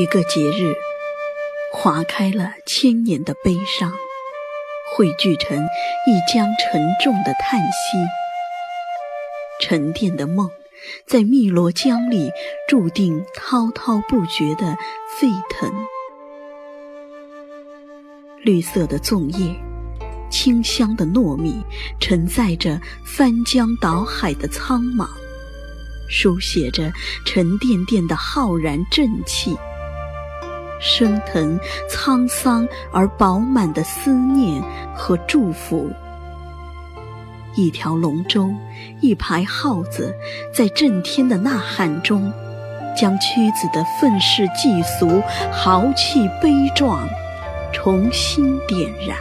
一个节日，划开了千年的悲伤，汇聚成一江沉重的叹息。沉淀的梦，在汨罗江里注定滔滔不绝的沸腾。绿色的粽叶，清香的糯米，承载着翻江倒海的苍茫，书写着沉甸甸的浩然正气。升腾沧桑而饱满的思念和祝福，一条龙舟，一排号子，在震天的呐喊中，将屈子的愤世嫉俗、豪气悲壮重新点燃。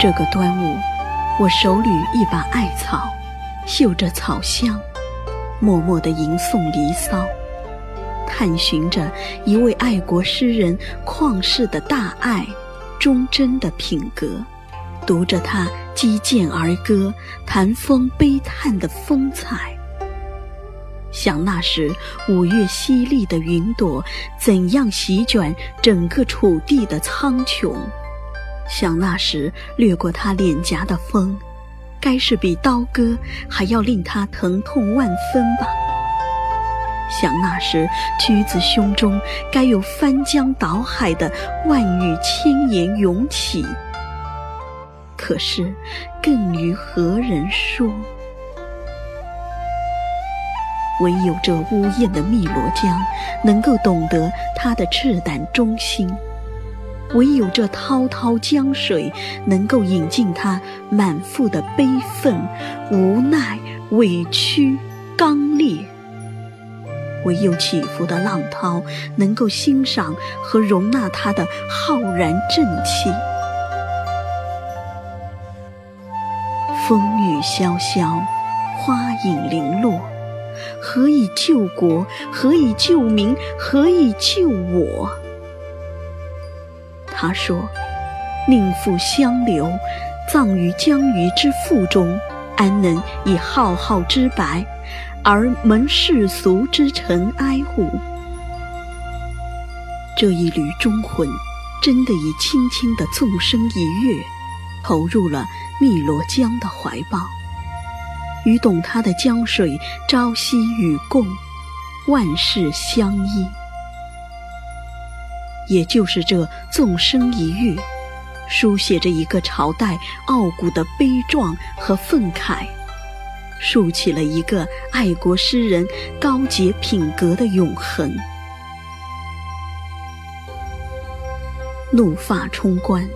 这个端午，我手捋一把艾草。嗅着草香，默默地吟诵《离骚》，探寻着一位爱国诗人旷世的大爱、忠贞的品格，读着他击剑而歌、谈风悲叹的风采。想那时五月淅沥的云朵怎样席卷整个楚地的苍穹，想那时掠过他脸颊的风。该是比刀割还要令他疼痛万分吧。想那时屈子胸中该有翻江倒海的万语千言涌起，可是更与何人说？唯有这呜咽的汨罗江，能够懂得他的赤胆忠心。唯有这滔滔江水，能够引进他满腹的悲愤、无奈、委屈、刚烈；唯有起伏的浪涛，能够欣赏和容纳他的浩然正气。风雨萧萧，花影零落，何以救国？何以救民？何以救我？他说：“宁赴湘流，葬于江鱼之腹中，安能以浩浩之白，而蒙世俗之尘埃乎？”这一缕忠魂，真的已轻轻的纵身一跃，投入了汨罗江的怀抱，与懂他的江水朝夕与共，万事相依。也就是这纵身一跃，书写着一个朝代傲骨的悲壮和愤慨，竖起了一个爱国诗人高洁品格的永恒。怒发冲冠，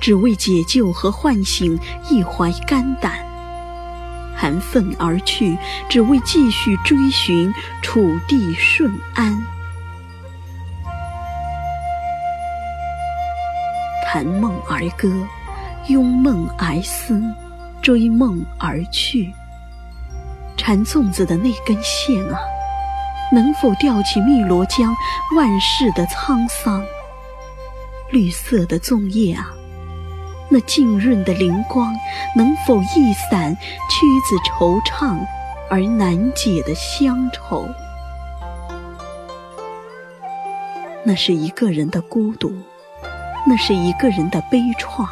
只为解救和唤醒一怀肝胆；含愤而去，只为继续追寻楚地顺安。谈梦而歌，拥梦而思，追梦而去。缠粽子的那根线啊，能否吊起汨罗江万世的沧桑？绿色的粽叶啊，那浸润的灵光，能否一散屈子惆怅而难解的乡愁？那是一个人的孤独。那是一个人的悲怆，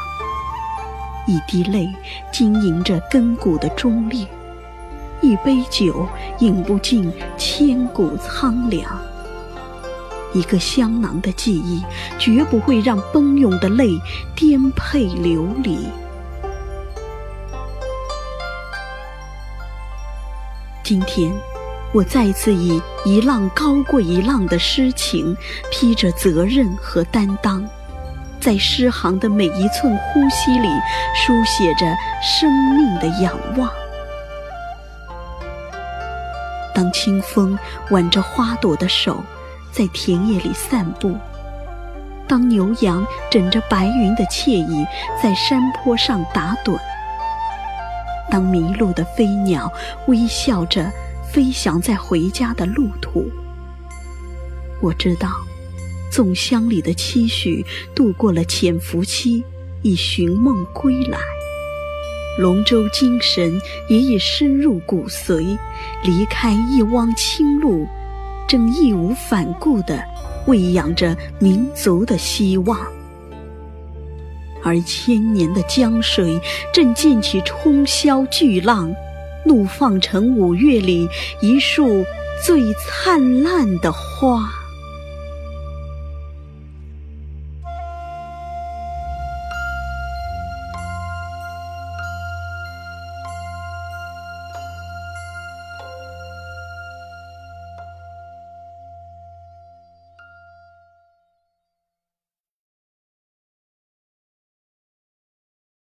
一滴泪经营着亘古的忠烈，一杯酒饮不尽千古苍凉。一个香囊的记忆，绝不会让奔涌的泪颠沛流离。今天，我再次以一浪高过一浪的诗情，披着责任和担当。在诗行的每一寸呼吸里，书写着生命的仰望。当清风挽着花朵的手，在田野里散步；当牛羊枕着白云的惬意，在山坡上打盹；当迷路的飞鸟微笑着飞翔在回家的路途，我知道。粽香里的期许，度过了潜伏期，已寻梦归来。龙舟精神也已深入骨髓，离开一汪清露，正义无反顾地喂养着民族的希望。而千年的江水正溅起冲霄巨浪，怒放成五月里一束最灿烂的花。